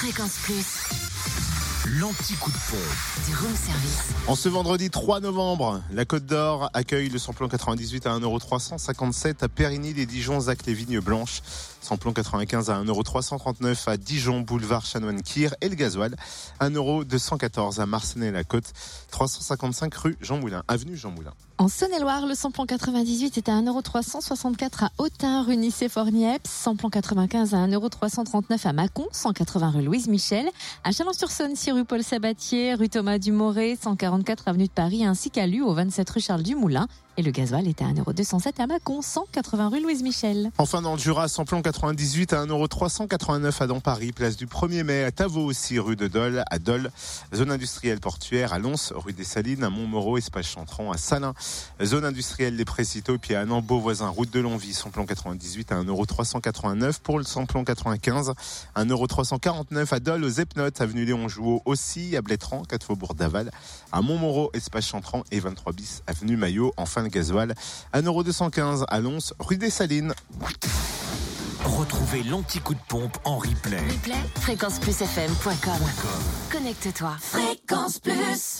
Fréquence Plus. L'anti-coup de pompe. Du room service. En ce vendredi 3 novembre, la Côte d'Or accueille le samplon 98 à 1,357€ à Périgny les Dijon Zac les Vignes Blanches. Samplon 95 à 1,339€ à Dijon boulevard Chanoine-Kir et le gasoil 1,214€ à Marcenay-la-Côte 355 rue Jean Moulin, avenue Jean Moulin. En Saône-et-Loire, le samplon 98 est à 1,364€ à Autun, rue Nice-Fornieps. Samplon 95 à 1,339€ à Mâcon, 180 rue Louise Michel. À Chalon-sur-Saône, 6 rue Paul Sabatier, rue Thomas Dumoré, 144 avenue de Paris, ainsi qu'à Lu, au 27 rue Charles Dumoulin. Et le gasoil est à 1,207€ à Mâcon, 180 rue Louise Michel. Enfin dans le Jura, samplon 98 à 1,389€ à dans Paris, place du 1er mai, à Tavaux aussi, rue de Dole, à Dole, zone industrielle portuaire, à Lons, rue des Salines, à Montmoreau, espace Chantran, à Salins, zone industrielle des Précitaux, puis à Nambeau, voisin, route de Longvie, samplon 98 à 1,389€ pour le samplon 95, 1,349€ à Dole, aux Epnotes, avenue Léon Jouot aussi, à Blétran, 4 Faubourg d'Aval, à Montmoreau, espace Chantran et 23 bis, avenue Maillot, enfin le gasoil, 1,215€ à Lons, rue des Salines. Retrouvez l'anti-coup de pompe en replay. Replay, fréquenceplusfm.com. Connecte-toi. Fréquence Plus.